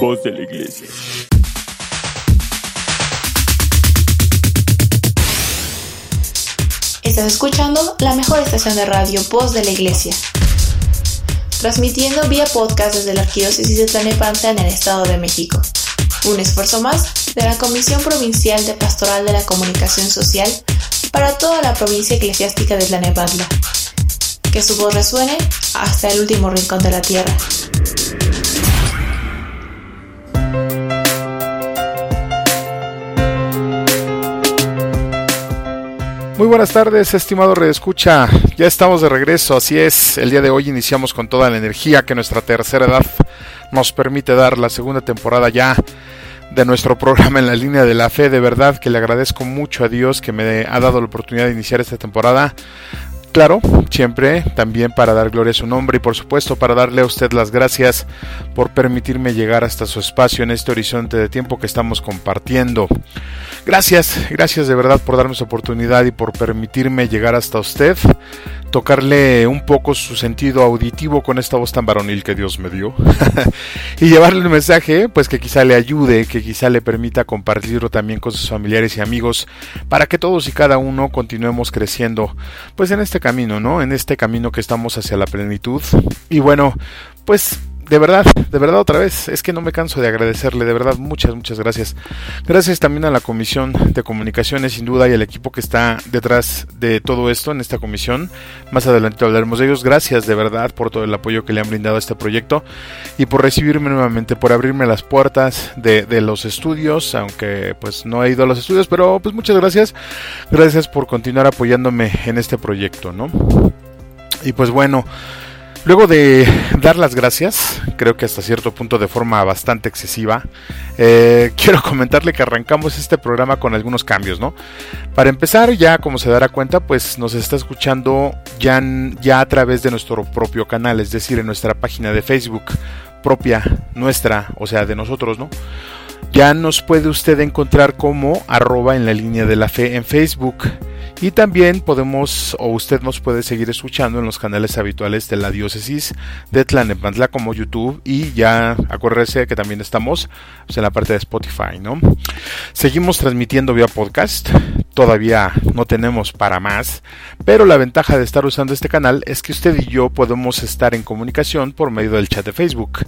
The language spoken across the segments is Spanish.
Voz de la Iglesia. Estás escuchando la mejor estación de radio Voz de la Iglesia. Transmitiendo vía podcast desde la Arquidiócesis de Tlanepantla en el Estado de México. Un esfuerzo más de la Comisión Provincial de Pastoral de la Comunicación Social para toda la provincia eclesiástica de Tlanepantla. Que su voz resuene hasta el último rincón de la tierra. Muy buenas tardes, estimado Redescucha. Ya estamos de regreso, así es. El día de hoy iniciamos con toda la energía que nuestra tercera edad nos permite dar la segunda temporada ya de nuestro programa en la línea de la fe. De verdad que le agradezco mucho a Dios que me ha dado la oportunidad de iniciar esta temporada. Claro, siempre también para dar gloria a su nombre y por supuesto para darle a usted las gracias por permitirme llegar hasta su espacio en este horizonte de tiempo que estamos compartiendo. Gracias, gracias de verdad por darme esa oportunidad y por permitirme llegar hasta usted, tocarle un poco su sentido auditivo con esta voz tan varonil que Dios me dio y llevarle un mensaje pues que quizá le ayude, que quizá le permita compartirlo también con sus familiares y amigos para que todos y cada uno continuemos creciendo pues en este camino, ¿no? En este camino que estamos hacia la plenitud y bueno, pues de verdad, de verdad otra vez, es que no me canso de agradecerle, de verdad, muchas, muchas gracias. Gracias también a la Comisión de Comunicaciones, sin duda, y al equipo que está detrás de todo esto en esta comisión. Más adelante hablaremos de ellos. Gracias de verdad por todo el apoyo que le han brindado a este proyecto y por recibirme nuevamente, por abrirme las puertas de, de los estudios, aunque pues no he ido a los estudios, pero pues muchas gracias. Gracias por continuar apoyándome en este proyecto, ¿no? Y pues bueno, Luego de dar las gracias, creo que hasta cierto punto de forma bastante excesiva, eh, quiero comentarle que arrancamos este programa con algunos cambios, ¿no? Para empezar, ya como se dará cuenta, pues nos está escuchando ya, ya a través de nuestro propio canal, es decir, en nuestra página de Facebook propia, nuestra, o sea, de nosotros, ¿no? Ya nos puede usted encontrar como arroba en la línea de la fe en Facebook. Y también podemos, o usted nos puede seguir escuchando en los canales habituales de la diócesis de Tlanepantla como YouTube y ya acuérdese que también estamos pues, en la parte de Spotify, ¿no? Seguimos transmitiendo vía podcast, todavía no tenemos para más, pero la ventaja de estar usando este canal es que usted y yo podemos estar en comunicación por medio del chat de Facebook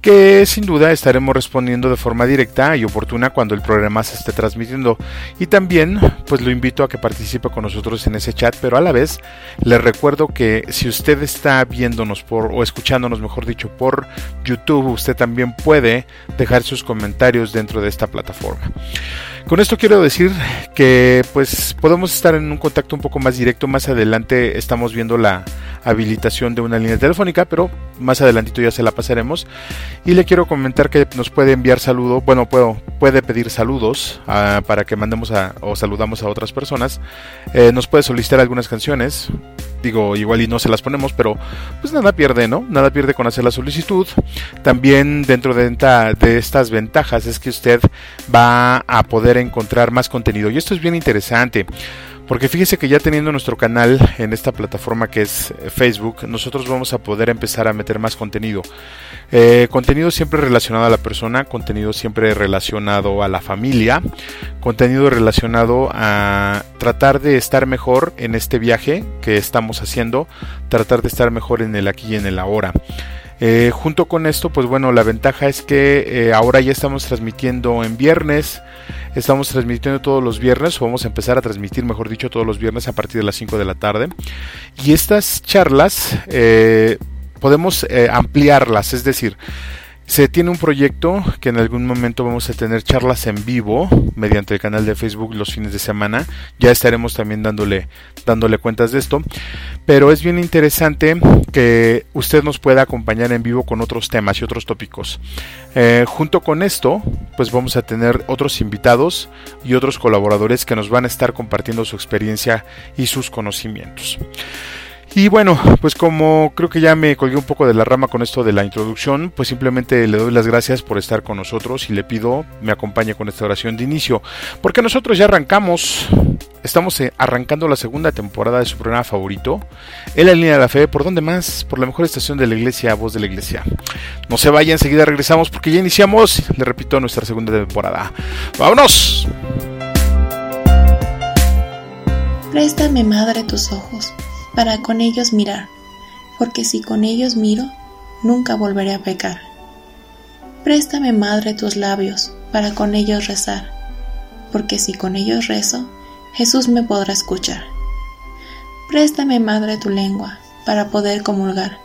que sin duda estaremos respondiendo de forma directa y oportuna cuando el programa se esté transmitiendo. Y también, pues lo invito a que participe con nosotros en ese chat, pero a la vez le recuerdo que si usted está viéndonos por o escuchándonos, mejor dicho, por YouTube, usted también puede dejar sus comentarios dentro de esta plataforma. Con esto quiero decir que pues podemos estar en un contacto un poco más directo. Más adelante estamos viendo la habilitación de una línea telefónica, pero más adelantito ya se la pasaremos. Y le quiero comentar que nos puede enviar saludo, bueno, puedo, puede pedir saludos uh, para que mandemos a, o saludamos a otras personas. Eh, nos puede solicitar algunas canciones. Digo, igual y no se las ponemos, pero pues nada pierde, ¿no? Nada pierde con hacer la solicitud. También dentro de, de estas ventajas es que usted va a poder encontrar más contenido. Y esto es bien interesante. Porque fíjese que ya teniendo nuestro canal en esta plataforma que es Facebook, nosotros vamos a poder empezar a meter más contenido. Eh, contenido siempre relacionado a la persona, contenido siempre relacionado a la familia, contenido relacionado a tratar de estar mejor en este viaje que estamos haciendo, tratar de estar mejor en el aquí y en el ahora. Eh, junto con esto, pues bueno, la ventaja es que eh, ahora ya estamos transmitiendo en viernes, estamos transmitiendo todos los viernes, o vamos a empezar a transmitir, mejor dicho, todos los viernes a partir de las 5 de la tarde. Y estas charlas eh, podemos ampliarlas, es decir, se tiene un proyecto que en algún momento vamos a tener charlas en vivo mediante el canal de Facebook los fines de semana. Ya estaremos también dándole, dándole cuentas de esto. Pero es bien interesante que usted nos pueda acompañar en vivo con otros temas y otros tópicos. Eh, junto con esto, pues vamos a tener otros invitados y otros colaboradores que nos van a estar compartiendo su experiencia y sus conocimientos. Y bueno, pues como creo que ya me colgué un poco de la rama con esto de la introducción, pues simplemente le doy las gracias por estar con nosotros y le pido me acompañe con esta oración de inicio, porque nosotros ya arrancamos Estamos eh, arrancando la segunda temporada de su programa favorito, En la línea de la fe, ¿por dónde más? Por la mejor estación de la iglesia, voz de la iglesia. No se vaya, enseguida regresamos porque ya iniciamos, le repito, nuestra segunda temporada. ¡Vámonos! Préstame, madre, tus ojos, para con ellos mirar, porque si con ellos miro, nunca volveré a pecar. Préstame, madre, tus labios, para con ellos rezar, porque si con ellos rezo, Jesús me podrá escuchar. Préstame, Madre, tu lengua, para poder comulgar,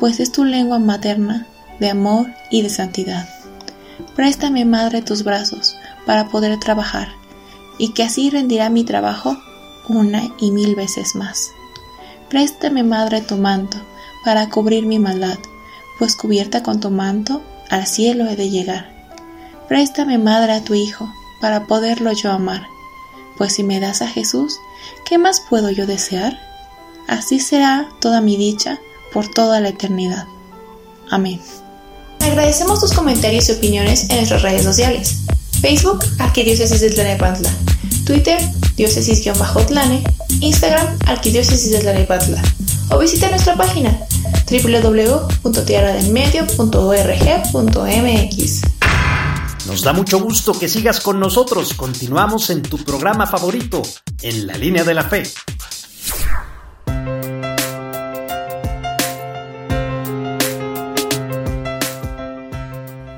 pues es tu lengua materna de amor y de santidad. Préstame, Madre, tus brazos, para poder trabajar, y que así rendirá mi trabajo una y mil veces más. Préstame, Madre, tu manto, para cubrir mi maldad, pues cubierta con tu manto, al cielo he de llegar. Préstame, Madre, a tu Hijo, para poderlo yo amar, pues si me das a Jesús, ¿qué más puedo yo desear? Así será toda mi dicha por toda la eternidad. Amén. Agradecemos tus comentarios y opiniones en nuestras redes sociales. Facebook, Arquidiócesis de Tlanepantla. Twitter, diócesis-tlane. Instagram, Arquidiócesis de Tlanepantla. O visita nuestra página www.tierradelmedio.org.mx. Nos da mucho gusto que sigas con nosotros. Continuamos en tu programa favorito, En la línea de la fe.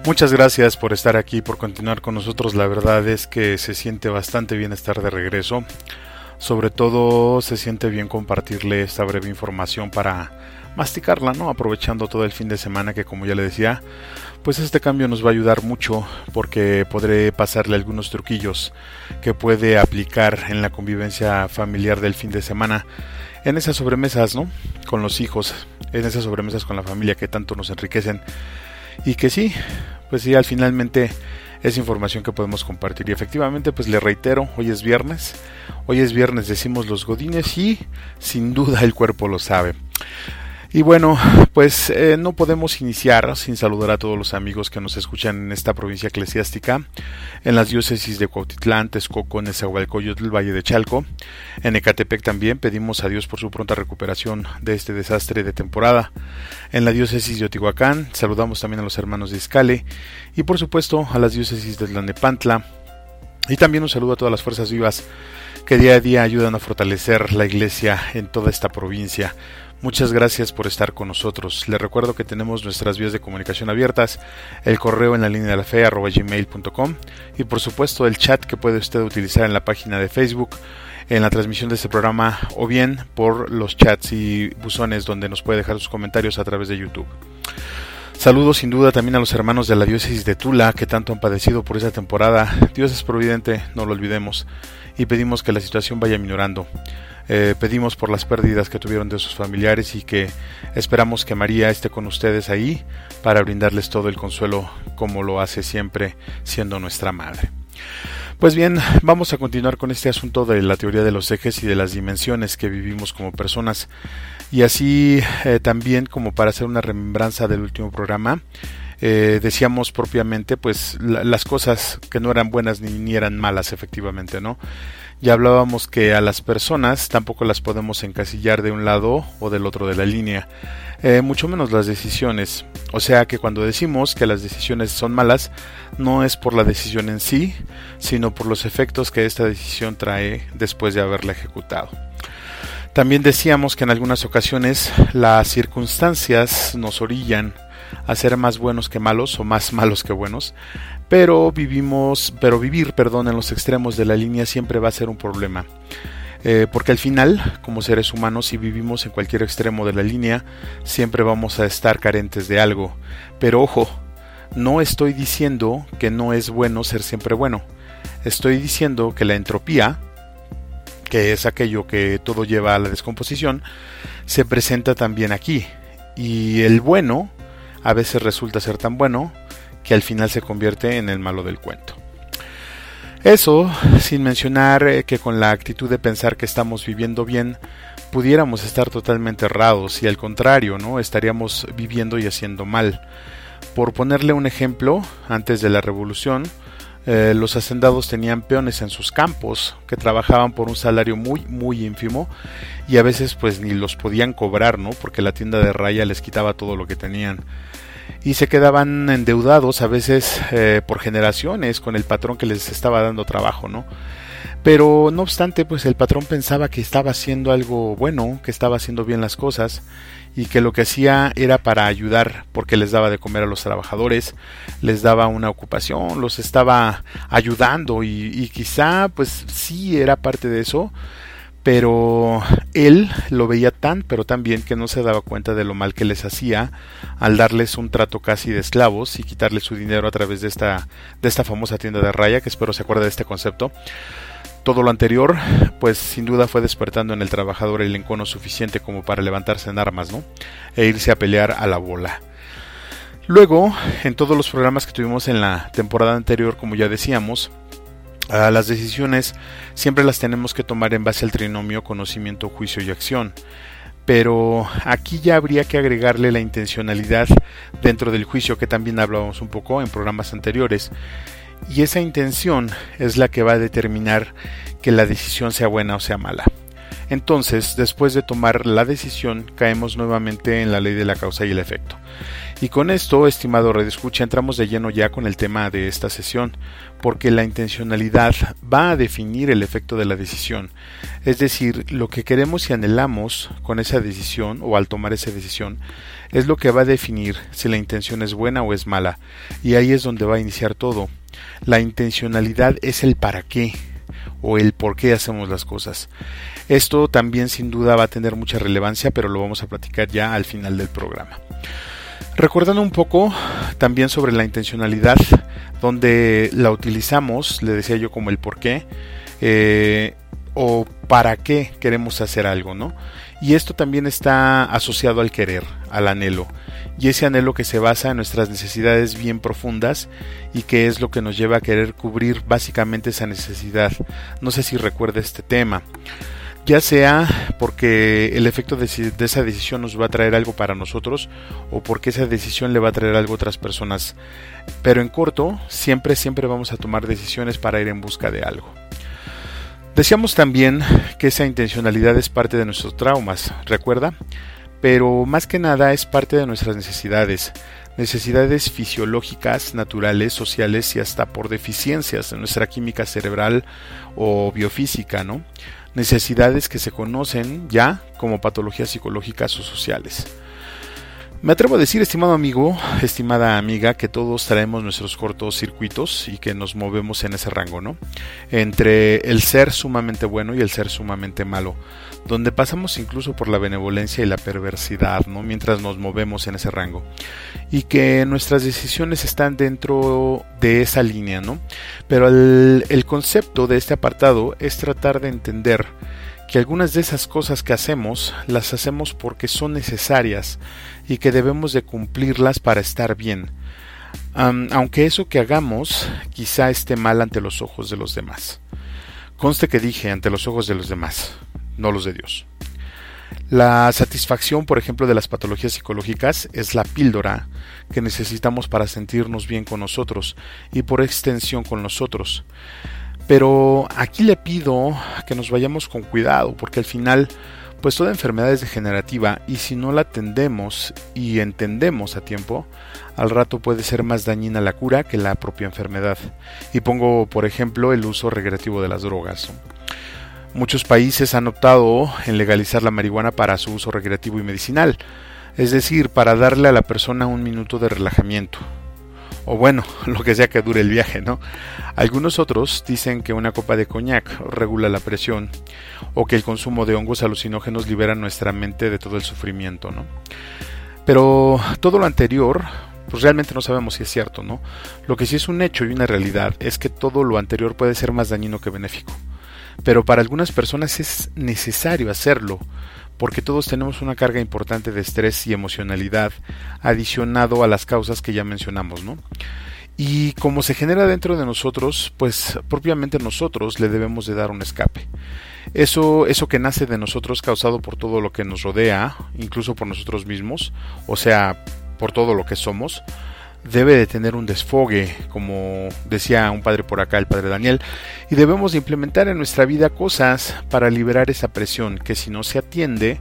Muchas gracias por estar aquí, por continuar con nosotros. La verdad es que se siente bastante bien estar de regreso. Sobre todo se siente bien compartirle esta breve información para masticarla, ¿no? Aprovechando todo el fin de semana que como ya le decía, pues este cambio nos va a ayudar mucho porque podré pasarle algunos truquillos que puede aplicar en la convivencia familiar del fin de semana, en esas sobremesas, ¿no? Con los hijos, en esas sobremesas con la familia que tanto nos enriquecen y que sí, pues sí, al finalmente es información que podemos compartir y efectivamente pues le reitero, hoy es viernes, hoy es viernes decimos los godines y sin duda el cuerpo lo sabe. Y bueno, pues eh, no podemos iniciar sin saludar a todos los amigos que nos escuchan en esta provincia eclesiástica, en las diócesis de Cuautitlán, Texcoco, Nezahualcóyotl, Valle de Chalco, en Ecatepec también pedimos a Dios por su pronta recuperación de este desastre de temporada. En la diócesis de Otihuacán saludamos también a los hermanos de Iscale y por supuesto a las diócesis de Tlanepantla. Y también un saludo a todas las fuerzas vivas que día a día ayudan a fortalecer la iglesia en toda esta provincia. Muchas gracias por estar con nosotros. Les recuerdo que tenemos nuestras vías de comunicación abiertas, el correo en la línea de la fe arroba gmail.com y por supuesto el chat que puede usted utilizar en la página de Facebook en la transmisión de este programa o bien por los chats y buzones donde nos puede dejar sus comentarios a través de YouTube. Saludos sin duda también a los hermanos de la diócesis de Tula que tanto han padecido por esta temporada. Dios es providente, no lo olvidemos, y pedimos que la situación vaya minorando. Eh, pedimos por las pérdidas que tuvieron de sus familiares y que esperamos que María esté con ustedes ahí para brindarles todo el consuelo como lo hace siempre siendo nuestra madre. Pues bien, vamos a continuar con este asunto de la teoría de los ejes y de las dimensiones que vivimos como personas. Y así eh, también como para hacer una remembranza del último programa, eh, decíamos propiamente pues las cosas que no eran buenas ni, ni eran malas efectivamente, ¿no? Ya hablábamos que a las personas tampoco las podemos encasillar de un lado o del otro de la línea, eh, mucho menos las decisiones. O sea que cuando decimos que las decisiones son malas, no es por la decisión en sí, sino por los efectos que esta decisión trae después de haberla ejecutado. También decíamos que en algunas ocasiones las circunstancias nos orillan a ser más buenos que malos o más malos que buenos, pero vivimos, pero vivir, perdón, en los extremos de la línea siempre va a ser un problema. Eh, porque al final, como seres humanos, si vivimos en cualquier extremo de la línea, siempre vamos a estar carentes de algo. Pero ojo, no estoy diciendo que no es bueno ser siempre bueno. Estoy diciendo que la entropía, que es aquello que todo lleva a la descomposición, se presenta también aquí. Y el bueno a veces resulta ser tan bueno que al final se convierte en el malo del cuento. Eso sin mencionar eh, que con la actitud de pensar que estamos viviendo bien, pudiéramos estar totalmente errados y al contrario, ¿no? Estaríamos viviendo y haciendo mal. Por ponerle un ejemplo, antes de la revolución, Eh, los hacendados tenían peones en sus campos que trabajaban por un salario muy muy ínfimo y a veces pues ni los podían cobrar, ¿no? Porque la tienda de raya les quitaba todo lo que tenían y se quedaban endeudados a veces eh, por generaciones con el patrón que les estaba dando trabajo, ¿no? Pero no obstante, pues el patrón pensaba que estaba haciendo algo bueno, que estaba haciendo bien las cosas y que lo que hacía era para ayudar porque les daba de comer a los trabajadores, les daba una ocupación, los estaba ayudando y, y quizá pues sí era parte de eso, pero él lo veía tan pero tan bien que no se daba cuenta de lo mal que les hacía al darles un trato casi de esclavos y quitarles su dinero a través de esta de esta famosa tienda de raya que espero se acuerde de este concepto. Todo lo anterior pues sin duda fue despertando en el trabajador el encono suficiente como para levantarse en armas no e irse a pelear a la bola. Luego en todos los programas que tuvimos en la temporada anterior como ya decíamos las decisiones siempre las tenemos que tomar en base al trinomio conocimiento, juicio y acción. Pero aquí ya habría que agregarle la intencionalidad dentro del juicio que también hablábamos un poco en programas anteriores. Y esa intención es la que va a determinar que la decisión sea buena o sea mala. Entonces, después de tomar la decisión, caemos nuevamente en la ley de la causa y el efecto. Y con esto, estimado Red Escucha, entramos de lleno ya con el tema de esta sesión, porque la intencionalidad va a definir el efecto de la decisión. Es decir, lo que queremos y anhelamos con esa decisión o al tomar esa decisión es lo que va a definir si la intención es buena o es mala. Y ahí es donde va a iniciar todo. La intencionalidad es el para qué o el por qué hacemos las cosas. Esto también sin duda va a tener mucha relevancia, pero lo vamos a platicar ya al final del programa. Recordando un poco también sobre la intencionalidad, donde la utilizamos, le decía yo como el por qué, eh, o para qué queremos hacer algo, ¿no? Y esto también está asociado al querer, al anhelo, y ese anhelo que se basa en nuestras necesidades bien profundas y que es lo que nos lleva a querer cubrir básicamente esa necesidad. No sé si recuerda este tema ya sea porque el efecto de, esa decisión nos va a traer algo para nosotros o porque esa decisión le va a traer algo a otras personas. Pero en corto, siempre, siempre vamos a tomar decisiones para ir en busca de algo. Decíamos también que esa intencionalidad es parte de nuestros traumas, ¿recuerda? Pero más que nada es parte de nuestras necesidades, necesidades fisiológicas, naturales, sociales y hasta por deficiencias de nuestra química cerebral o biofísica, ¿no? Necesidades que se conocen ya como patologías psicológicas o sociales. Me atrevo a decir, estimado amigo, estimada amiga, que todos traemos nuestros cortos circuitos y que nos movemos en ese rango, ¿no? Entre el ser sumamente bueno y el ser sumamente malo, donde pasamos incluso por la benevolencia y la perversidad, ¿no? Mientras nos movemos en ese rango. Y que nuestras decisiones están dentro de esa línea, ¿no? Pero el, concepto de este apartado es tratar de entender que algunas de esas cosas que hacemos las hacemos porque son necesarias y que debemos de cumplirlas para estar bien, aunque eso que hagamos quizá esté mal ante los ojos de los demás. Conste que dije ante los ojos de los demás, no los de Dios. La satisfacción, por ejemplo, de las patologías psicológicas es la píldora que necesitamos para sentirnos bien con nosotros y por extensión con nosotros. Pero aquí le pido que nos vayamos con cuidado, porque al final, pues toda enfermedad es degenerativa y si no la atendemos y entendemos a tiempo, al rato puede ser más dañina la cura que la propia enfermedad. Y pongo, por ejemplo, el uso recreativo de las drogas. Muchos países han optado en legalizar la marihuana para su uso recreativo y medicinal, es decir, para darle a la persona un minuto de relajamiento, o bueno, lo que sea que dure el viaje, ¿no? Algunos otros dicen que una copa de coñac regula la presión o que el consumo de hongos alucinógenos libera nuestra mente de todo el sufrimiento, ¿no? Pero todo lo anterior, pues realmente no sabemos si es cierto, ¿no? Lo que sí es un hecho y una realidad es que todo lo anterior puede ser más dañino que benéfico. Pero para algunas personas es necesario hacerlo, porque todos tenemos una carga importante de estrés y emocionalidad adicionado a las causas que ya mencionamos, ¿no? Y como se genera dentro de nosotros, pues propiamente nosotros le debemos de dar un escape. Eso, eso que nace de nosotros causado por todo lo que nos rodea, incluso por nosotros mismos, o sea, por todo lo que somos, debe de tener un desfogue, como decía un padre por acá, el padre Daniel, y debemos de implementar en nuestra vida cosas para liberar esa presión que si no se atiende,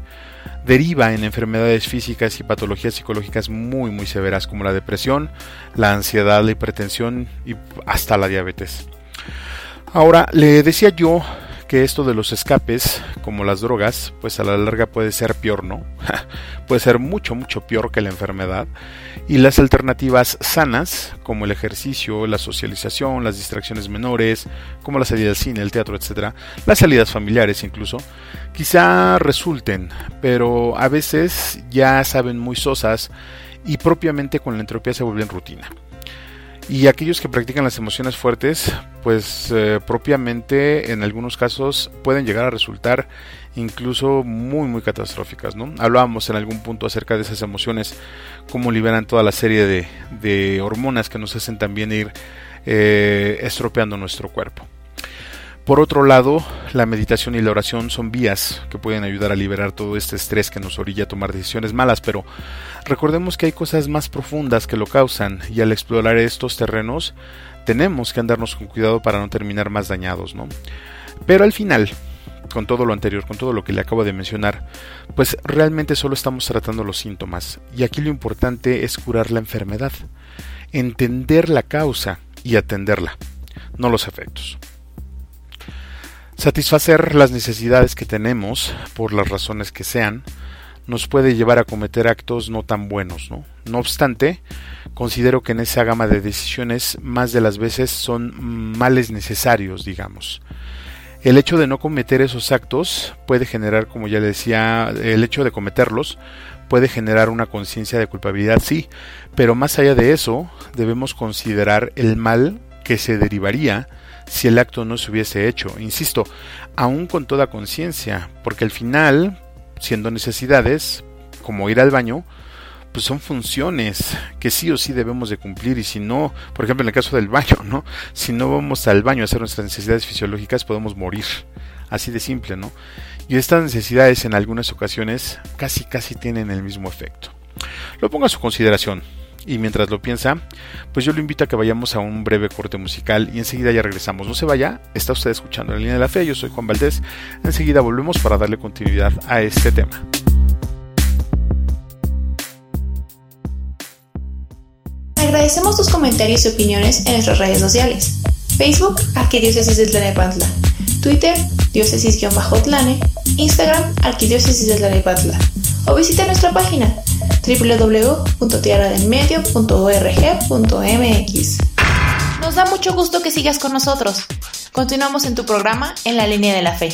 deriva en enfermedades físicas y patologías psicológicas muy muy severas como la depresión, la ansiedad, la hipertensión y hasta la diabetes. Ahora, le decía yo que esto de los escapes, como las drogas, pues a la larga puede ser peor, ¿no? puede ser mucho, mucho peor que la enfermedad. Y las alternativas sanas, como el ejercicio, la socialización, las distracciones menores, como la salida al cine, el teatro, etc., las salidas familiares incluso, quizá resulten, pero a veces ya saben muy sosas y propiamente con la entropía se vuelven rutina. Y aquellos que practican las emociones fuertes, pues eh, propiamente en algunos casos pueden llegar a resultar incluso muy muy catastróficas, ¿no? Hablábamos en algún punto acerca de esas emociones, cómo liberan toda la serie de, de hormonas que nos hacen también ir eh, estropeando nuestro cuerpo. Por otro lado, la meditación y la oración son vías que pueden ayudar a liberar todo este estrés que nos orilla a tomar decisiones malas, pero recordemos que hay cosas más profundas que lo causan y al explorar estos terrenos tenemos que andarnos con cuidado para no terminar más dañados, ¿no? Pero al final, con todo lo anterior, con todo lo que le acabo de mencionar, pues realmente solo estamos tratando los síntomas y aquí lo importante es curar la enfermedad, entender la causa y atenderla, no los efectos. Satisfacer las necesidades que tenemos, por las razones que sean, nos puede llevar a cometer actos no tan buenos, ¿no? No obstante, considero que en esa gama de decisiones más de las veces son males necesarios, digamos. El hecho de no cometer esos actos puede generar, como ya le decía, el hecho de cometerlos puede generar una conciencia de culpabilidad, sí, pero más allá de eso, debemos considerar el mal que se derivaría si el acto no se hubiese hecho. Insisto, aún con toda conciencia, porque al final, siendo necesidades, como ir al baño, pues son funciones que sí o sí debemos de cumplir y si no, por ejemplo en el caso del baño, ¿no? Si no vamos al baño a hacer nuestras necesidades fisiológicas podemos morir, así de simple, ¿no? Y estas necesidades en algunas ocasiones casi casi tienen el mismo efecto. Lo pongo a su consideración. Y mientras lo piensa, pues yo lo invito a que vayamos a un breve corte musical y enseguida ya regresamos. No se vaya, está usted escuchando la línea de la fe, yo soy Juan Valdés. Enseguida volvemos para darle continuidad a este tema. Agradecemos tus comentarios y opiniones en nuestras redes sociales. Facebook, Arquidiócesis de Tlanepantla. Twitter, diócesis-tlane. Instagram, Arquidiócesis de Tlanepantla. O visita nuestra página www.tierradelmedio.org.mx. Nos da mucho gusto que sigas con nosotros. Continuamos en tu programa En la línea de la fe.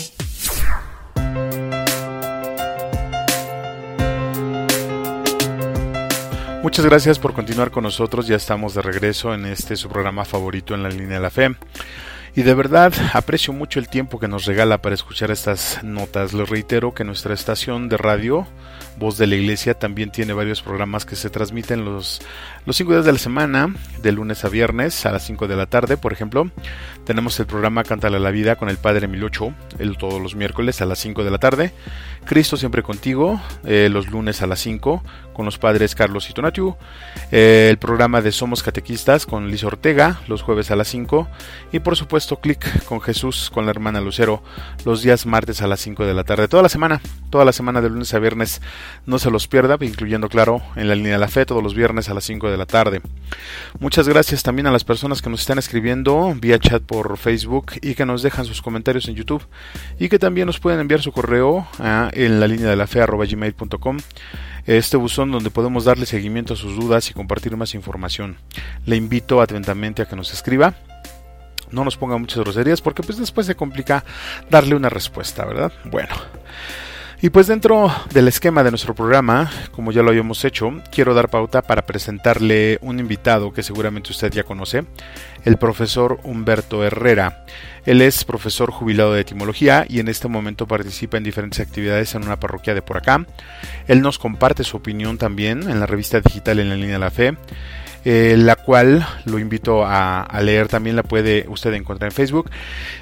Muchas gracias por continuar con nosotros. Ya estamos de regreso en este su programa favorito en la línea de la fe. Y de verdad aprecio mucho el tiempo que nos regala para escuchar estas notas. Les reitero que nuestra estación de radio Voz de la Iglesia también tiene varios programas que se transmiten los, los cinco días de la semana, de lunes a viernes a las 5 de la tarde, por ejemplo. Tenemos el programa Cántale la Vida con el Padre Milocho, el, todos los miércoles a las 5 de la tarde. Cristo siempre contigo, eh, los lunes a las 5 con los padres Carlos y Tonatiu. Eh, el programa de Somos Catequistas con Liz Ortega, los jueves a las 5. Y por supuesto, Click con Jesús, con la hermana Lucero, los días martes a las 5 de la tarde. Toda la semana, toda la semana de lunes a viernes no se los pierda, incluyendo, claro, en la línea de la fe todos los viernes a las 5 de la tarde. Muchas gracias también a las personas que nos están escribiendo vía chat Facebook y que nos dejan sus comentarios en YouTube y que también nos pueden enviar su correo en la línea de la fe gmail.com este buzón donde podemos darle seguimiento a sus dudas y compartir más información. Le invito atentamente a que nos escriba no nos ponga muchas groserías porque pues después se complica darle una respuesta, ¿verdad? Bueno, y pues dentro del esquema de nuestro programa, como ya lo habíamos hecho, quiero dar pauta para presentarle un invitado que seguramente usted ya conoce, el profesor Humberto Herrera. Él es profesor jubilado de etimología y en este momento participa en diferentes actividades en una parroquia de por acá. Él nos comparte su opinión también en la revista digital En la línea de la fe. Eh, la cual lo invito a, leer, también la puede usted encontrar en Facebook.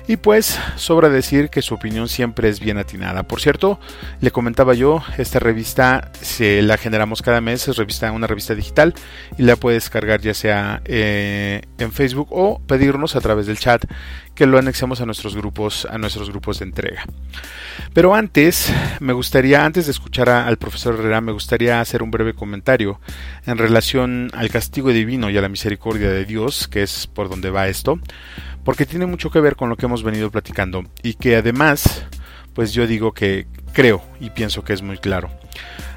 Y pues sobra decir que su opinión siempre es bien atinada. Por cierto, le comentaba yo, esta revista se la generamos cada mes, es revista, una revista digital y la puede descargar ya sea eh, en Facebook o pedirnos a través del chat que lo anexemos a nuestros grupos, a nuestros grupos de entrega. Pero antes, me gustaría, antes de escuchar al profesor Herrera, me gustaría hacer un breve comentario en relación al castigo divino y a la misericordia de Dios, que es por donde va esto, porque tiene mucho que ver con lo que hemos venido platicando y que además, pues yo digo que creo y pienso que es muy claro.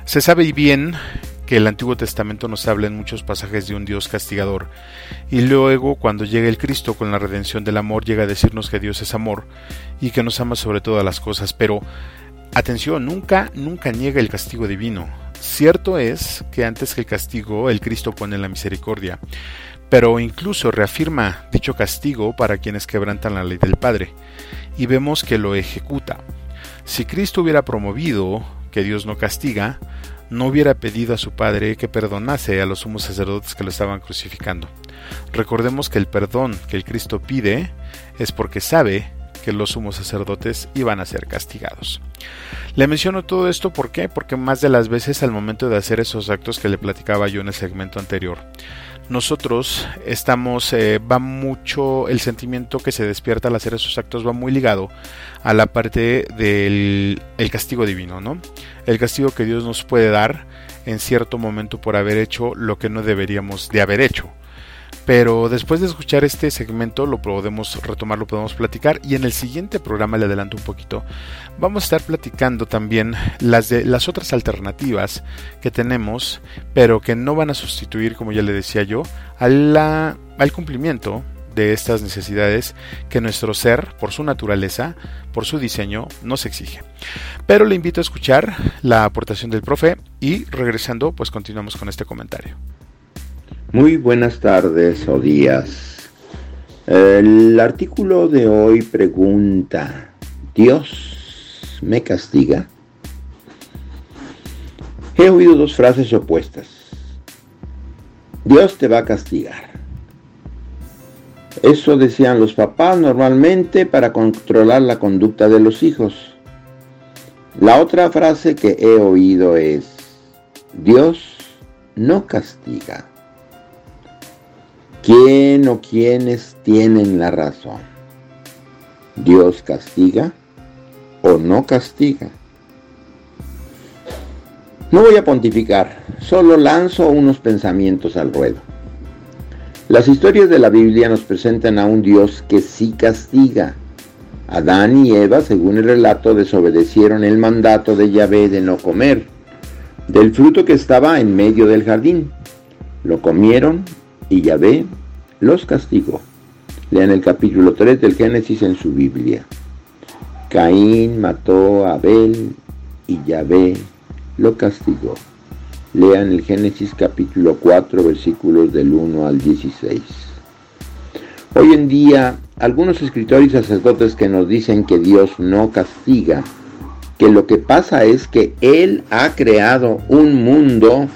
Se sabe bien que el Antiguo Testamento nos habla en muchos pasajes de un Dios castigador, y luego cuando llega el Cristo con la redención del amor llega a decirnos que Dios es amor y que nos ama sobre todas las cosas, pero atención, nunca, nunca niega el castigo divino. Cierto es que antes que el castigo el Cristo pone la misericordia, pero incluso reafirma dicho castigo para quienes quebrantan la ley del Padre, y vemos que lo ejecuta. Si Cristo hubiera promovido que Dios no castiga, no hubiera pedido a su padre que perdonase a los sumos sacerdotes que lo estaban crucificando. Recordemos que el perdón que el Cristo pide es porque sabe que los sumos sacerdotes iban a ser castigados. Le menciono todo esto ¿por qué? porque más de las veces al momento de hacer esos actos que le platicaba yo en el segmento anterior, nosotros estamos, eh, va mucho, el sentimiento que se despierta al hacer esos actos va muy ligado a la parte del el castigo divino, ¿no? El castigo que Dios nos puede dar en cierto momento por haber hecho lo que no deberíamos de haber hecho. Pero después de escuchar este segmento lo podemos retomar, lo podemos platicar y en el siguiente programa le adelanto un poquito. Vamos a estar platicando también las de las otras alternativas que tenemos, pero que no van a sustituir, como ya le decía yo, al cumplimiento de estas necesidades que nuestro ser, por su naturaleza, por su diseño, nos exige. Pero le invito a escuchar la aportación del profe y regresando, pues continuamos con este comentario. Muy buenas tardes o días. El artículo de hoy pregunta, ¿Dios me castiga? He oído dos frases opuestas. Dios te va a castigar. Eso decían los papás normalmente para controlar la conducta de los hijos. La otra frase que he oído es, Dios no castiga. ¿Quién o quiénes tienen la razón? ¿Dios castiga o no castiga? No voy a pontificar, solo lanzo unos pensamientos al ruedo. Las historias de la Biblia nos presentan a un Dios que sí castiga. Adán y Eva, según el relato, desobedecieron el mandato de Yahvé de no comer del fruto que estaba en medio del jardín. Lo comieron y Yahvé los castigó. Lean el capítulo 3 del Génesis en su Biblia. Caín mató a Abel y Yahvé lo castigó. Lean el Génesis capítulo 4 versículos del 1 al 16. Hoy en día, algunos escritores y sacerdotes que nos dicen que Dios no castiga, que lo que pasa es que Él ha creado un mundo,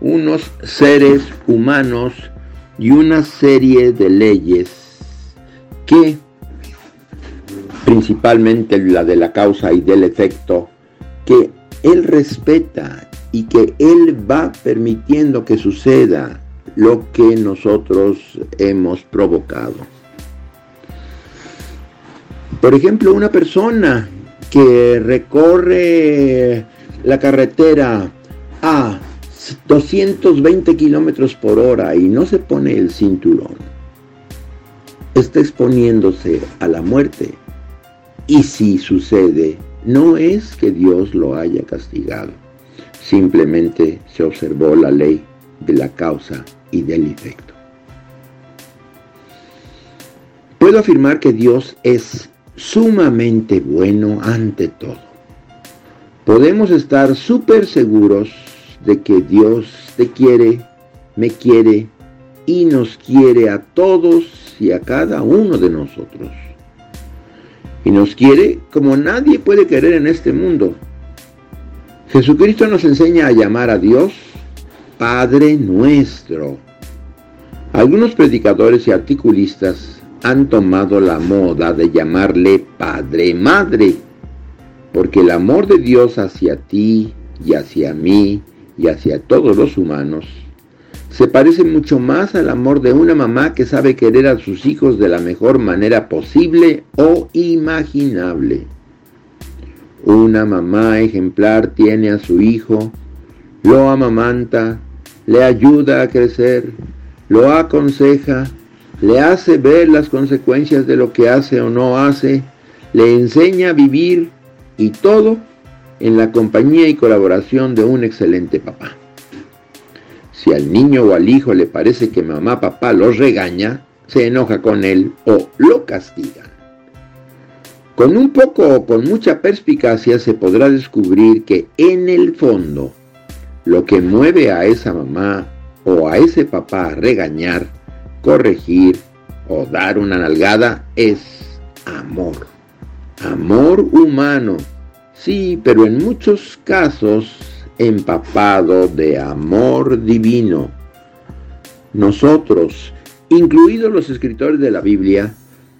unos seres humanos y una serie de leyes que, principalmente la de la causa y del efecto, que Él respeta y que Él va permitiendo que suceda lo que nosotros hemos provocado. Por ejemplo, una persona que recorre la carretera A 220 kilómetros por hora y no se pone el cinturón, está exponiéndose a la muerte. Y si sucede, no es que Dios lo haya castigado, simplemente se observó la ley de la causa y del efecto. Puedo afirmar que Dios es sumamente bueno ante todo. Podemos estar súper seguros de que Dios te quiere, me quiere y nos quiere a todos y a cada uno de nosotros. Y nos quiere como nadie puede querer en este mundo. Jesucristo nos enseña a llamar a Dios Padre nuestro. Algunos predicadores y articulistas han tomado la moda de llamarle Padre Madre, porque el amor de Dios hacia ti y hacia mí y hacia todos los humanos se parece mucho más al amor de una mamá que sabe querer a sus hijos de la mejor manera posible o imaginable. Una mamá ejemplar tiene a su hijo, lo amamanta, le ayuda a crecer, lo aconseja, le hace ver las consecuencias de lo que hace o no hace, le enseña a vivir y todo en la compañía y colaboración de un excelente papá. Si al niño o al hijo le parece que mamá papá lo regaña, se enoja con él o lo castiga. Con un poco o con mucha perspicacia se podrá descubrir que en el fondo lo que mueve a esa mamá o a ese papá a regañar, corregir o dar una nalgada es amor. Amor humano. Sí, pero en muchos casos empapado de amor divino. Nosotros, incluidos los escritores de la Biblia,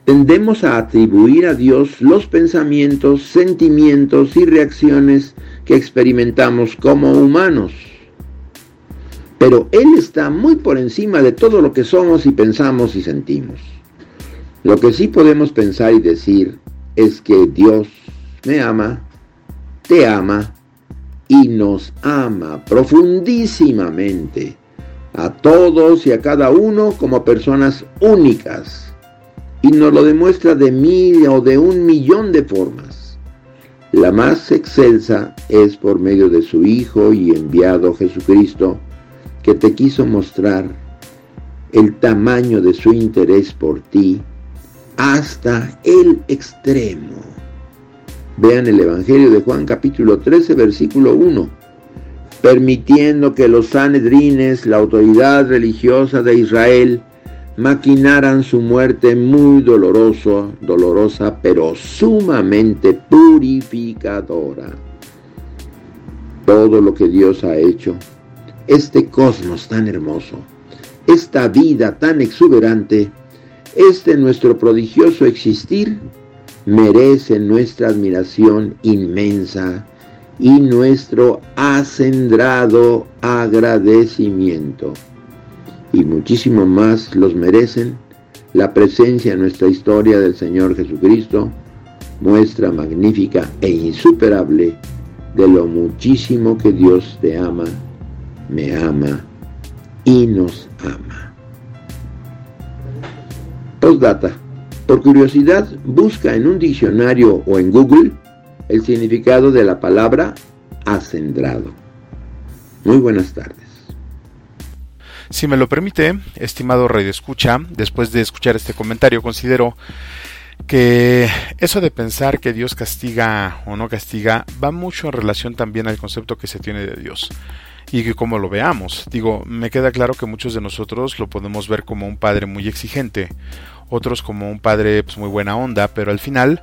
tendemos a atribuir a Dios los pensamientos, sentimientos y reacciones que experimentamos como humanos. Pero Él está muy por encima de todo lo que somos y pensamos y sentimos. Lo que sí podemos pensar y decir es que Dios me ama, te ama y nos ama profundísimamente a todos y a cada uno como personas únicas y nos lo demuestra de mil o de un millón de formas. La más excelsa es por medio de su Hijo y enviado Jesucristo, que te quiso mostrar el tamaño de su interés por ti hasta el extremo. Vean el Evangelio de Juan capítulo 13, versículo 1. Permitiendo que los sanedrines, la autoridad religiosa de Israel, maquinaran su muerte muy dolorosa, dolorosa, pero sumamente purificadora. Todo lo que Dios ha hecho, este cosmos tan hermoso, esta vida tan exuberante, este nuestro prodigioso existir, merece nuestra admiración inmensa y nuestro acendrado agradecimiento. Y muchísimo más los merecen la presencia en nuestra historia del Señor Jesucristo, muestra magnífica e insuperable de lo muchísimo que Dios te ama, me ama y nos ama. Postdata. Por curiosidad, busca en un diccionario o en Google el significado de la palabra acendrado. Muy buenas tardes. Si me lo permite, estimado rey de escucha, después de escuchar este comentario, considero que eso de pensar que Dios castiga o no castiga va mucho en relación también al concepto que se tiene de Dios y que como lo veamos. Digo, me queda claro que muchos de nosotros lo podemos ver como un padre muy exigente otros como un padre pues, muy buena onda, pero al final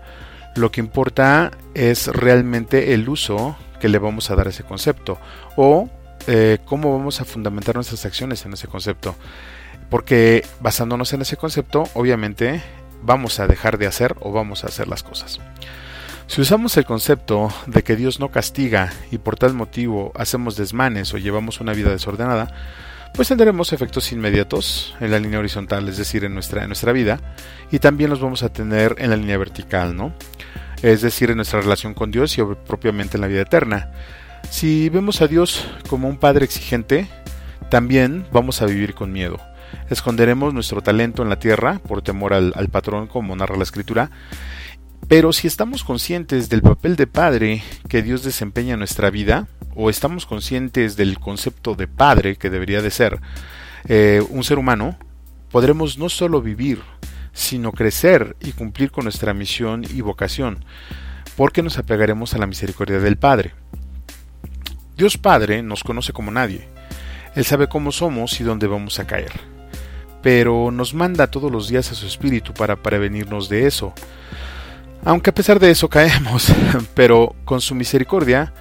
lo que importa es realmente el uso que le vamos a dar a ese concepto o eh, cómo vamos a fundamentar nuestras acciones en ese concepto. Porque basándonos en ese concepto, obviamente vamos a dejar de hacer o vamos a hacer las cosas. Si usamos el concepto de que Dios no castiga y por tal motivo hacemos desmanes o llevamos una vida desordenada, pues tendremos efectos inmediatos en la línea horizontal, es decir, en nuestra, en nuestra vida, y también los vamos a tener en la línea vertical, ¿no? Es decir, en nuestra relación con Dios y propiamente en la vida eterna. Si vemos a Dios como un Padre exigente, también vamos a vivir con miedo. Esconderemos nuestro talento en la tierra por temor al, al patrón, como narra la escritura, pero si estamos conscientes del papel de padre que Dios desempeña en nuestra vida, o estamos conscientes del concepto de padre que debería de ser eh, un ser humano, podremos no solo vivir, sino crecer y cumplir con nuestra misión y vocación, porque nos apegaremos a la misericordia del Padre. Dios Padre nos conoce como nadie. Él sabe cómo somos y dónde vamos a caer. Pero nos manda todos los días a su Espíritu para prevenirnos de eso. Aunque a pesar de eso caemos, pero con su misericordia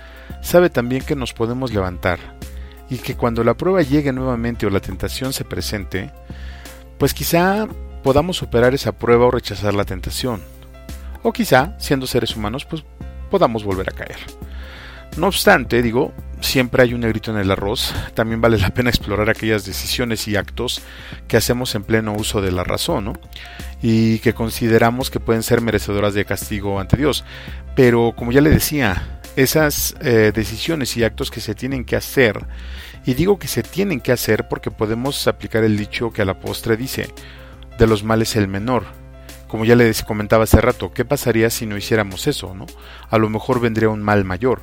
sabe también que nos podemos levantar y que cuando la prueba llegue nuevamente o la tentación se presente, pues quizá podamos superar esa prueba o rechazar la tentación. O quizá, siendo seres humanos, pues podamos volver a caer. No obstante, digo, siempre hay un negrito en el arroz, también vale la pena explorar aquellas decisiones y actos que hacemos en pleno uso de la razón, ¿no? Y que consideramos que pueden ser merecedoras de castigo ante Dios. Pero como ya le decía, esas eh, decisiones y actos que se tienen que hacer, y digo que se tienen que hacer porque podemos aplicar el dicho que a la postre dice, de los males el menor. Como ya les comentaba hace rato, ¿qué pasaría si no hiciéramos eso? ¿no? A lo mejor vendría un mal mayor.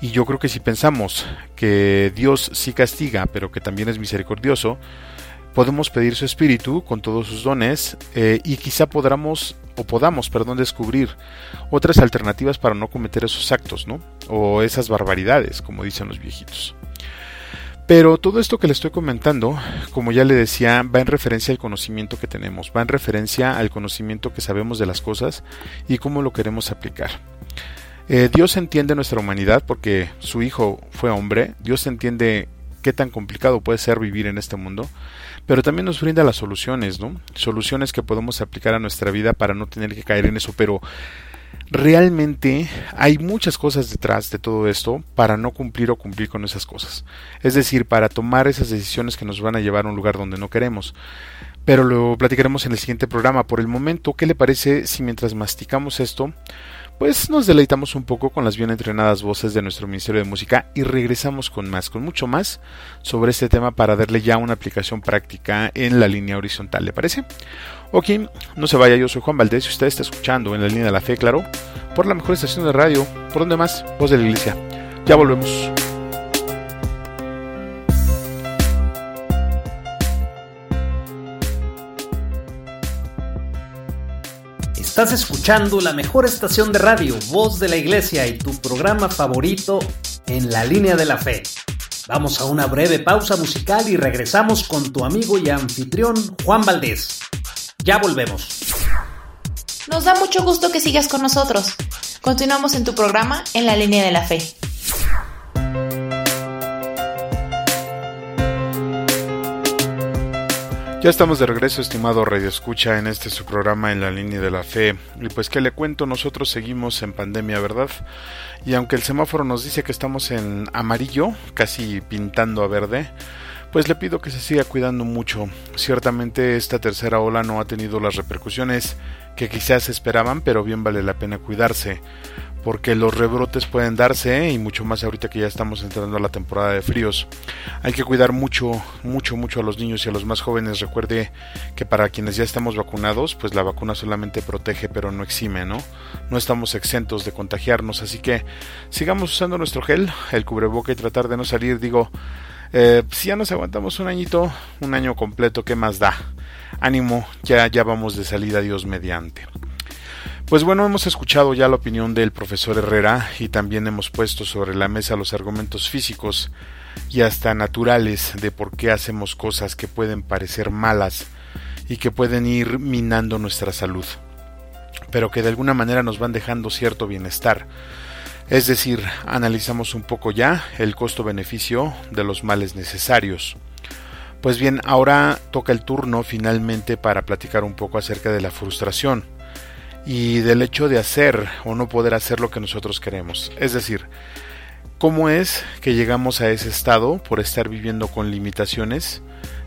Y yo creo que si pensamos que Dios sí castiga, pero que también es misericordioso, podemos pedir su espíritu con todos sus dones eh, y quizá podamos o podamos, perdón, descubrir otras alternativas para no cometer esos actos, ¿no? O esas barbaridades, como dicen los viejitos. Pero todo esto que le estoy comentando, como ya le decía, va en referencia al conocimiento que tenemos, va en referencia al conocimiento que sabemos de las cosas y cómo lo queremos aplicar. Eh, Dios entiende nuestra humanidad porque su Hijo fue hombre, Dios entiende qué tan complicado puede ser vivir en este mundo, pero también nos brinda las soluciones, ¿no? Soluciones que podemos aplicar a nuestra vida para no tener que caer en eso, pero realmente hay muchas cosas detrás de todo esto para no cumplir o cumplir con esas cosas. Es decir, para tomar esas decisiones que nos van a llevar a un lugar donde no queremos. Pero lo platicaremos en el siguiente programa. Por el momento, ¿qué le parece si mientras masticamos esto, pues nos deleitamos un poco con las bien entrenadas voces de nuestro Ministerio de Música y regresamos con más, con mucho más sobre este tema para darle ya una aplicación práctica en la línea horizontal, ¿le parece? Ok, no se vaya, yo soy Juan Valdés y usted está escuchando en la línea de la fe, claro, por la mejor estación de radio, por donde más, voz de la iglesia. Ya volvemos. Estás escuchando la mejor estación de radio, Voz de la Iglesia y tu programa favorito en la línea de la fe. Vamos a una breve pausa musical y regresamos con tu amigo y anfitrión Juan Valdés. Ya volvemos. Nos da mucho gusto que sigas con nosotros. Continuamos en tu programa en la línea de la fe. Ya estamos de regreso, estimado Radio Escucha, en este su programa en la línea de la fe. Y pues que le cuento, nosotros seguimos en pandemia, ¿verdad? Y aunque el semáforo nos dice que estamos en amarillo, casi pintando a verde, pues le pido que se siga cuidando mucho. Ciertamente esta tercera ola no ha tenido las repercusiones que quizás esperaban, pero bien vale la pena cuidarse porque los rebrotes pueden darse y mucho más ahorita que ya estamos entrando a la temporada de fríos. Hay que cuidar mucho, mucho, mucho a los niños y a los más jóvenes. Recuerde que para quienes ya estamos vacunados, pues la vacuna solamente protege pero no exime, ¿no? No estamos exentos de contagiarnos, así que sigamos usando nuestro gel, el cubreboca y tratar de no salir, digo, eh, si ya nos aguantamos un añito, un año completo, ¿qué más da? Ánimo, ya, ya vamos de salida, Dios mediante. Pues bueno, hemos escuchado ya la opinión del profesor Herrera y también hemos puesto sobre la mesa los argumentos físicos y hasta naturales de por qué hacemos cosas que pueden parecer malas y que pueden ir minando nuestra salud, pero que de alguna manera nos van dejando cierto bienestar. Es decir, analizamos un poco ya el costo-beneficio de los males necesarios. Pues bien, ahora toca el turno finalmente para platicar un poco acerca de la frustración y del hecho de hacer o no poder hacer lo que nosotros queremos. Es decir, ¿cómo es que llegamos a ese estado por estar viviendo con limitaciones,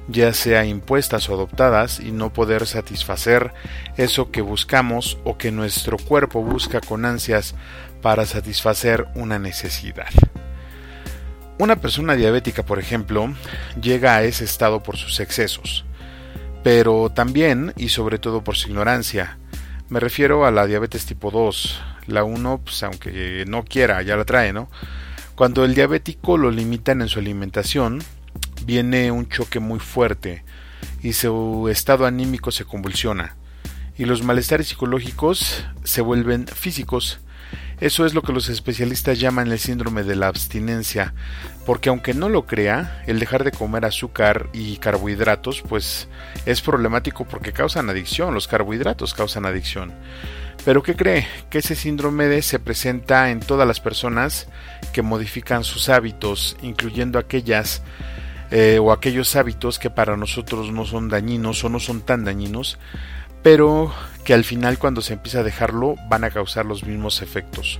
ya sea impuestas o adoptadas, y no poder satisfacer eso que buscamos o que nuestro cuerpo busca con ansias para satisfacer una necesidad? Una persona diabética, por ejemplo, llega a ese estado por sus excesos, pero también y sobre todo por su ignorancia, me refiero a la diabetes tipo 2. La 1, pues aunque no quiera, ya la trae, ¿no? Cuando el diabético lo limitan en su alimentación, viene un choque muy fuerte y su estado anímico se convulsiona y los malestares psicológicos se vuelven físicos eso es lo que los especialistas llaman el síndrome de la abstinencia, porque aunque no lo crea, el dejar de comer azúcar y carbohidratos pues es problemático porque causan adicción, los carbohidratos causan adicción. Pero ¿qué cree? Que ese síndrome se presenta en todas las personas que modifican sus hábitos, incluyendo aquellas eh, o aquellos hábitos que para nosotros no son dañinos o no son tan dañinos, pero que al final cuando se empieza a dejarlo van a causar los mismos efectos.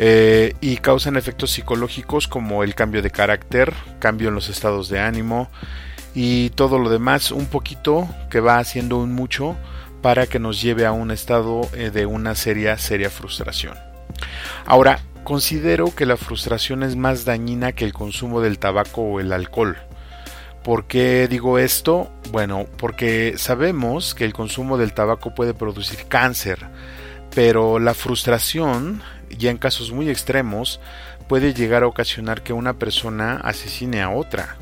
Eh, y causan efectos psicológicos como el cambio de carácter, cambio en los estados de ánimo y todo lo demás, un poquito que va haciendo un mucho para que nos lleve a un estado eh, de una seria, seria frustración. Ahora, Considero que la frustración es más dañina que el consumo del tabaco o el alcohol. ¿Por qué digo esto? Bueno, porque sabemos que el consumo del tabaco puede producir cáncer, pero la frustración, ya en casos muy extremos, puede llegar a ocasionar que una persona asesine a otra,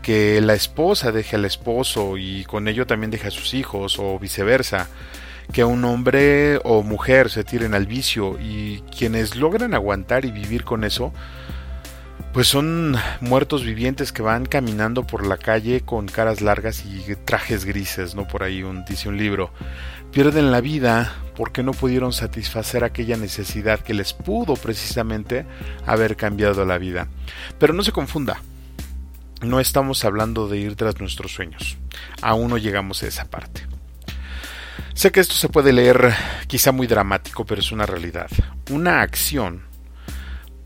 que la esposa deje al esposo y con ello también deje a sus hijos o viceversa que un hombre o mujer se tiren al vicio y quienes logran aguantar y vivir con eso, pues son muertos vivientes que van caminando por la calle con caras largas y trajes grises, ¿no? Por ahí un, dice un libro. Pierden la vida porque no pudieron satisfacer aquella necesidad que les pudo precisamente haber cambiado la vida. Pero no se confunda, no estamos hablando de ir tras nuestros sueños. Aún no llegamos a esa parte. Sé que esto se puede leer quizá muy dramático, pero es una realidad. Una acción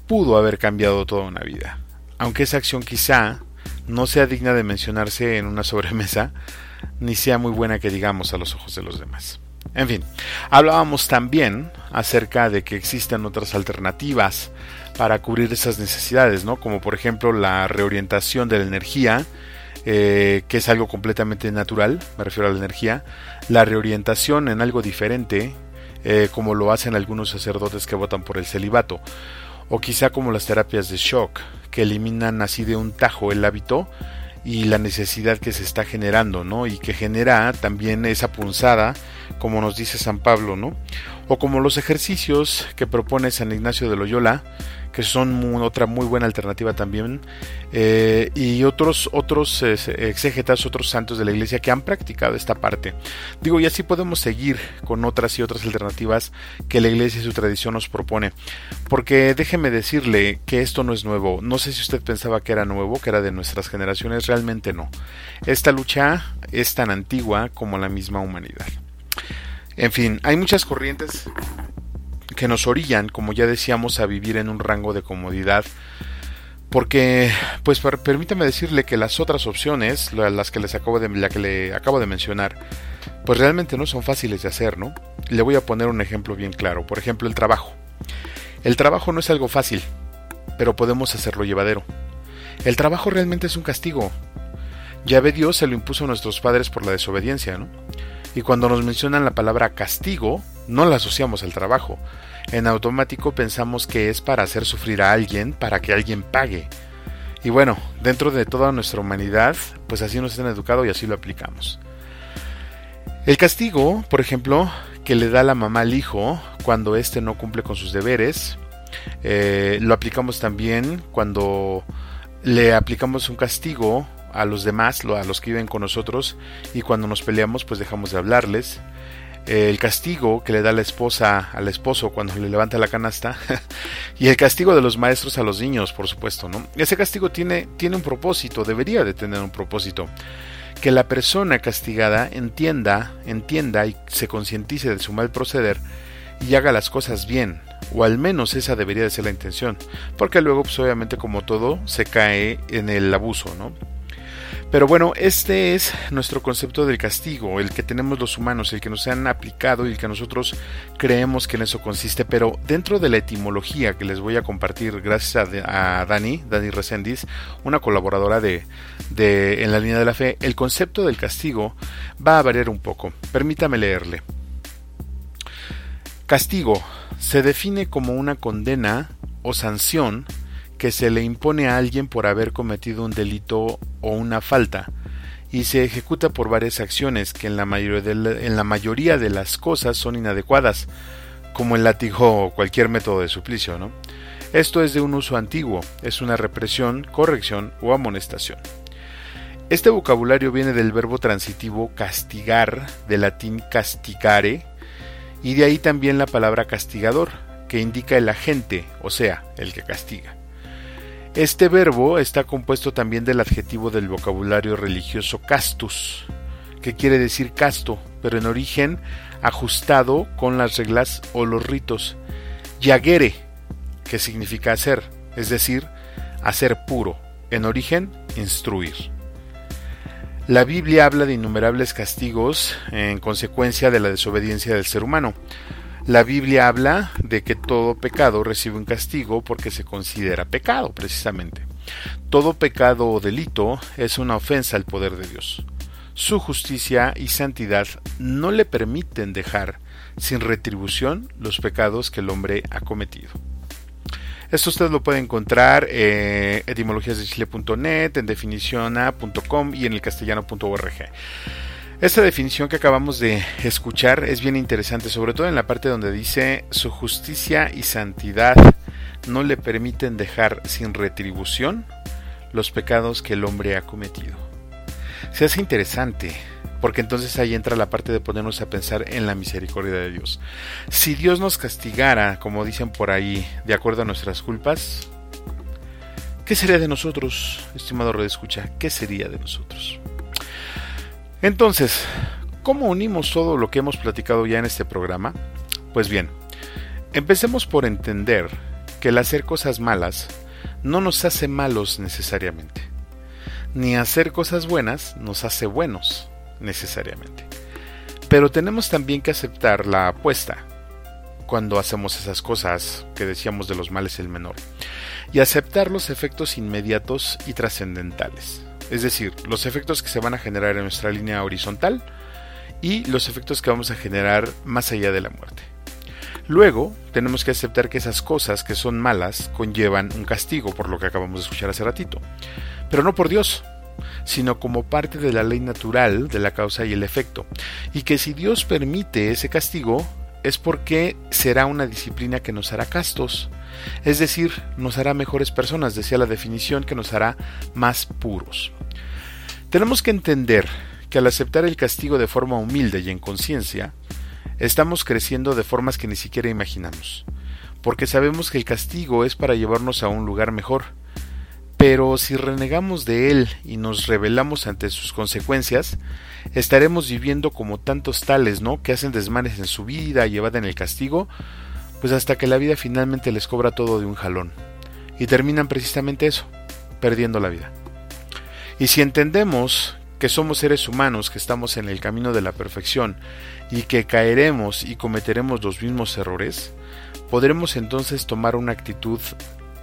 pudo haber cambiado toda una vida. Aunque esa acción quizá no sea digna de mencionarse en una sobremesa, ni sea muy buena que digamos a los ojos de los demás. En fin, hablábamos también acerca de que existen otras alternativas para cubrir esas necesidades, ¿no? Como por ejemplo la reorientación de la energía eh, que es algo completamente natural, me refiero a la energía, la reorientación en algo diferente, eh, como lo hacen algunos sacerdotes que votan por el celibato, o quizá como las terapias de shock, que eliminan así de un tajo el hábito y la necesidad que se está generando, ¿no? Y que genera también esa punzada, como nos dice San Pablo, ¿no? O como los ejercicios que propone San Ignacio de Loyola, que son otra muy buena alternativa también, eh, y otros, otros exégetas, otros santos de la iglesia que han practicado esta parte. Digo, y así podemos seguir con otras y otras alternativas que la iglesia y su tradición nos propone. Porque déjeme decirle que esto no es nuevo. No sé si usted pensaba que era nuevo, que era de nuestras generaciones, realmente no. Esta lucha es tan antigua como la misma humanidad. En fin, hay muchas corrientes que nos orillan, como ya decíamos, a vivir en un rango de comodidad. Porque, pues permítame decirle que las otras opciones, las que les acabo de, la que le acabo de mencionar, pues realmente no son fáciles de hacer, ¿no? Le voy a poner un ejemplo bien claro. Por ejemplo, el trabajo. El trabajo no es algo fácil, pero podemos hacerlo llevadero. El trabajo realmente es un castigo. Ya ve Dios se lo impuso a nuestros padres por la desobediencia, ¿no? Y cuando nos mencionan la palabra castigo, no la asociamos al trabajo. En automático pensamos que es para hacer sufrir a alguien, para que alguien pague. Y bueno, dentro de toda nuestra humanidad, pues así nos han educado y así lo aplicamos. El castigo, por ejemplo, que le da la mamá al hijo cuando éste no cumple con sus deberes, eh, lo aplicamos también cuando le aplicamos un castigo a los demás, a los que viven con nosotros, y cuando nos peleamos pues dejamos de hablarles. El castigo que le da la esposa al esposo cuando le levanta la canasta y el castigo de los maestros a los niños, por supuesto, ¿no? Ese castigo tiene, tiene un propósito, debería de tener un propósito. Que la persona castigada entienda, entienda y se concientice de su mal proceder y haga las cosas bien, o al menos esa debería de ser la intención, porque luego pues obviamente como todo se cae en el abuso, ¿no? Pero bueno, este es nuestro concepto del castigo, el que tenemos los humanos, el que nos han aplicado y el que nosotros creemos que en eso consiste. Pero dentro de la etimología que les voy a compartir, gracias a, Dani, Dani Resendiz, una colaboradora de, En la línea de la fe, el concepto del castigo va a variar un poco. Permítame leerle. Castigo se define como una condena o sanción que se le impone a alguien por haber cometido un delito o una falta, y se ejecuta por varias acciones que en la, mayoría de, las cosas son inadecuadas, como el látigo o cualquier método de suplicio. Esto es de un uso antiguo, es una represión, corrección o amonestación. Este vocabulario viene del verbo transitivo castigar, del latín castigare, y de ahí también la palabra castigador, que indica el agente, o sea, el que castiga. Este verbo está compuesto también del adjetivo del vocabulario religioso castus, que quiere decir casto, pero en origen ajustado con las reglas o los ritos. Yagere, que significa hacer, es decir, hacer puro, en origen instruir. La Biblia habla de innumerables castigos en consecuencia de la desobediencia del ser humano. La Biblia habla de que todo pecado recibe un castigo porque se considera pecado, precisamente. Todo pecado o delito es una ofensa al poder de Dios. Su justicia y santidad no le permiten dejar sin retribución los pecados que el hombre ha cometido. Esto usted lo puede encontrar en eh, etimologiasdechile.net, en definiciona.com y en el castellano.org. Esta definición que acabamos de escuchar es bien interesante, sobre todo en la parte donde dice su justicia y santidad no le permiten dejar sin retribución los pecados que el hombre ha cometido. Se hace interesante porque entonces ahí entra la parte de ponernos a pensar en la misericordia de Dios. Si Dios nos castigara, como dicen por ahí, de acuerdo a nuestras culpas, ¿qué sería de nosotros, estimado Red Escucha? ¿Qué sería de nosotros? Entonces, ¿cómo unimos todo lo que hemos platicado ya en este programa? Pues bien, empecemos por entender que el hacer cosas malas no nos hace malos necesariamente, ni hacer cosas buenas nos hace buenos necesariamente. Pero tenemos también que aceptar la apuesta cuando hacemos esas cosas que decíamos de los males el menor y aceptar los efectos inmediatos y trascendentales. Es decir, los efectos que se van a generar en nuestra línea horizontal y los efectos que vamos a generar más allá de la muerte. Luego, tenemos que aceptar que esas cosas que son malas conllevan un castigo, por lo que acabamos de escuchar hace ratito. Pero no por Dios, sino como parte de la ley natural de la causa y el efecto, y que si Dios permite ese castigo es porque será una disciplina que nos hará castos, es decir, nos hará mejores personas, decía la definición, que nos hará más puros. Tenemos que entender que al aceptar el castigo de forma humilde y en conciencia, estamos creciendo de formas que ni siquiera imaginamos, porque sabemos que el castigo es para llevarnos a un lugar mejor, pero si renegamos de él y nos rebelamos ante sus consecuencias, estaremos viviendo como tantos tales, ¿no? Que hacen desmanes en su vida y evaden el castigo, pues hasta que la vida finalmente les cobra todo de un jalón. Y terminan precisamente eso, perdiendo la vida. Y si entendemos que somos seres humanos que estamos en el camino de la perfección y que caeremos y cometeremos los mismos errores, podremos entonces tomar una actitud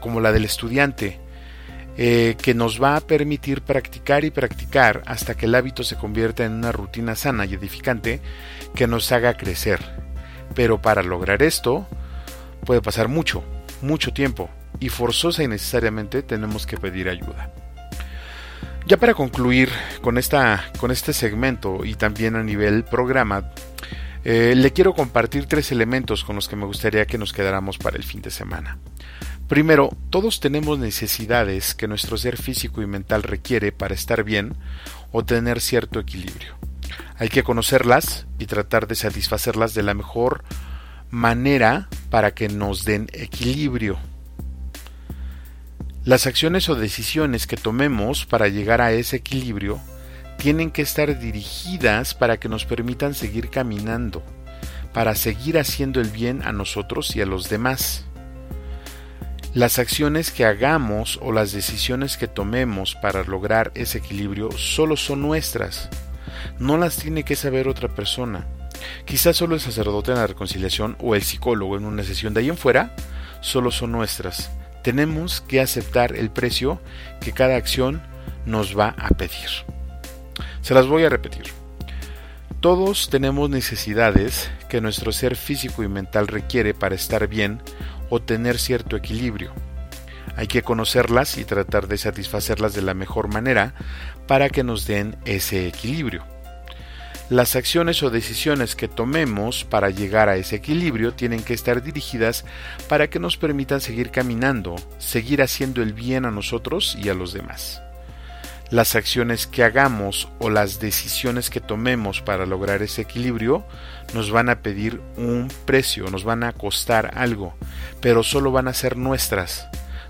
como la del estudiante, eh, que nos va a permitir practicar y practicar hasta que el hábito se convierta en una rutina sana y edificante que nos haga crecer. Pero para lograr esto puede pasar mucho, mucho tiempo y forzosa y necesariamente tenemos que pedir ayuda. Ya para concluir con, esta, con este segmento y también a nivel programa, eh, le quiero compartir tres elementos con los que me gustaría que nos quedáramos para el fin de semana. Primero, todos tenemos necesidades que nuestro ser físico y mental requiere para estar bien o tener cierto equilibrio. Hay que conocerlas y tratar de satisfacerlas de la mejor manera para que nos den equilibrio. Las acciones o decisiones que tomemos para llegar a ese equilibrio tienen que estar dirigidas para que nos permitan seguir caminando, para seguir haciendo el bien a nosotros y a los demás. Las acciones que hagamos o las decisiones que tomemos para lograr ese equilibrio solo son nuestras. No las tiene que saber otra persona. Quizás solo el sacerdote en la reconciliación o el psicólogo en una sesión de ahí en fuera solo son nuestras. Tenemos que aceptar el precio que cada acción nos va a pedir. Se las voy a repetir. Todos tenemos necesidades que nuestro ser físico y mental requiere para estar bien o tener cierto equilibrio. Hay que conocerlas y tratar de satisfacerlas de la mejor manera para que nos den ese equilibrio. Las acciones o decisiones que tomemos para llegar a ese equilibrio tienen que estar dirigidas para que nos permitan seguir caminando, seguir haciendo el bien a nosotros y a los demás. Las acciones que hagamos o las decisiones que tomemos para lograr ese equilibrio nos van a pedir un precio, nos van a costar algo, pero solo van a ser nuestras.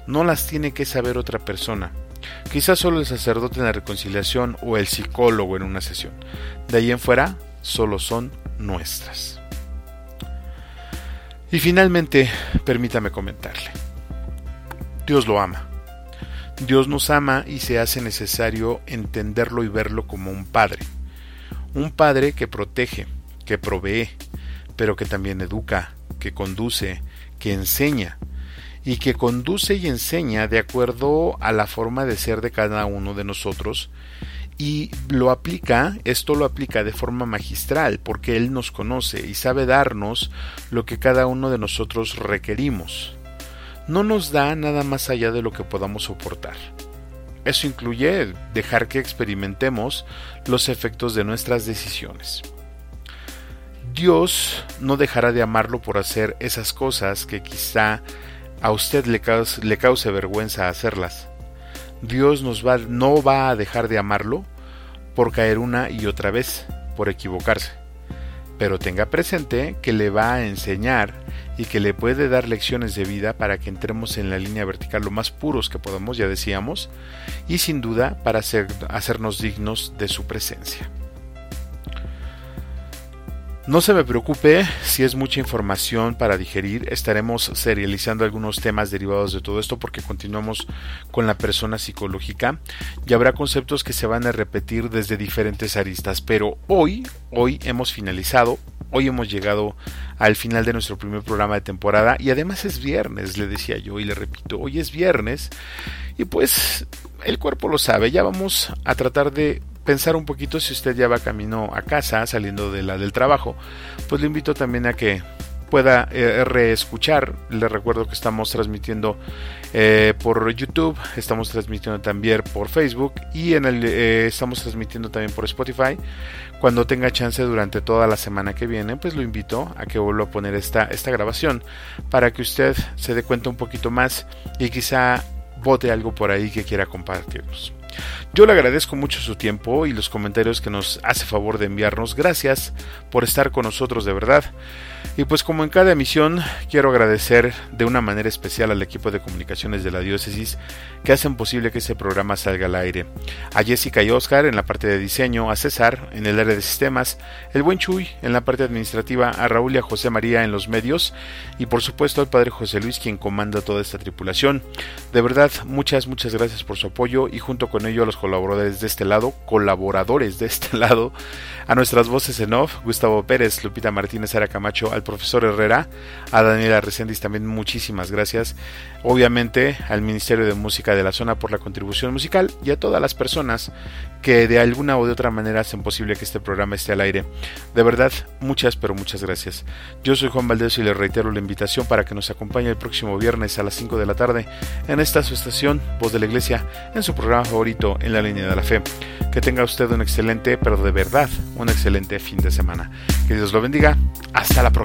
no las tiene que saber otra persona. Quizás solo el sacerdote en la reconciliación o el psicólogo en una sesión. De ahí en fuera, solo son nuestras. Y finalmente, permítame comentarle. Dios lo ama. Dios nos ama y se hace necesario entenderlo y verlo como un padre. Un padre que protege, que provee, pero que también educa, que conduce, que enseña, y que conduce y enseña de acuerdo a la forma de ser de cada uno de nosotros, y lo aplica, esto lo aplica de forma magistral, porque Él nos conoce y sabe darnos lo que cada uno de nosotros requerimos. No nos da nada más allá de lo que podamos soportar. Eso incluye dejar que experimentemos los efectos de nuestras decisiones. Dios no dejará de amarlo por hacer esas cosas que quizá a usted le cause, vergüenza hacerlas. Dios no va a dejar de amarlo por caer una y otra vez, por equivocarse. Pero tenga presente que le va a enseñar y que le puede dar lecciones de vida para que entremos en la línea vertical lo más puros que podamos, ya decíamos, y sin duda para hacer, hacernos dignos de su presencia. No se me preocupe si es mucha información para digerir, estaremos serializando algunos temas derivados de todo esto porque continuamos con la persona psicológica y habrá conceptos que se van a repetir desde diferentes aristas, pero hoy, hoy hemos finalizado, hoy hemos llegado al final de nuestro primer programa de temporada y además es viernes, le decía yo y le repito, hoy es viernes y pues el cuerpo lo sabe, ya vamos a tratar de pensar un poquito si usted ya va camino a casa, saliendo de la del trabajo, pues le invito también a que pueda eh, reescuchar. Le recuerdo que estamos transmitiendo eh, por YouTube, estamos transmitiendo también por Facebook y en el, eh, estamos transmitiendo también por Spotify. Cuando tenga chance durante toda la semana que viene, pues lo invito a que vuelva a poner esta, esta grabación para que usted se dé cuenta un poquito más y quizá vote algo por ahí que quiera compartirnos. Yo le agradezco mucho su tiempo y los comentarios que nos hace favor de enviarnos. Gracias por estar con nosotros de verdad. Y pues como en cada emisión, quiero agradecer de una manera especial al equipo de comunicaciones de la diócesis que hacen posible que este programa salga al aire. A Jessica y Oscar en la parte de diseño, a César en el área de sistemas, el buen Chuy en la parte administrativa, a Raúl y a José María en los medios y por supuesto al padre José Luis quien comanda toda esta tripulación. De verdad, muchas, muchas gracias por su apoyo y junto con ello a los colaboradores de este lado, colaboradores de este lado, a nuestras voces en off, Gustavo Pérez, Lupita Martínez, Ara Camacho, al profesor Herrera, a Daniela Reséndiz también muchísimas gracias, obviamente al Ministerio de Música de la zona por la contribución musical y a todas las personas que de alguna o de otra manera hacen posible que este programa esté al aire. De verdad, muchas pero muchas gracias. Yo soy Juan Valdés y le reitero la invitación para que nos acompañe el próximo viernes a las 5 de la tarde en esta su estación, Voz de la Iglesia, en su programa favorito en la línea de la fe. Que tenga usted un excelente, pero de verdad, un excelente fin de semana. Que Dios lo bendiga. Hasta la próxima.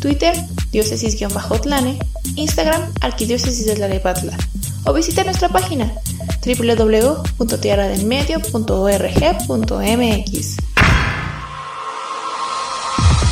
Twitter, diócesis-tlane. Instagram, Arquidiócesis de Tlanepantla. O visita nuestra página www.tierradelmedio.org.mx.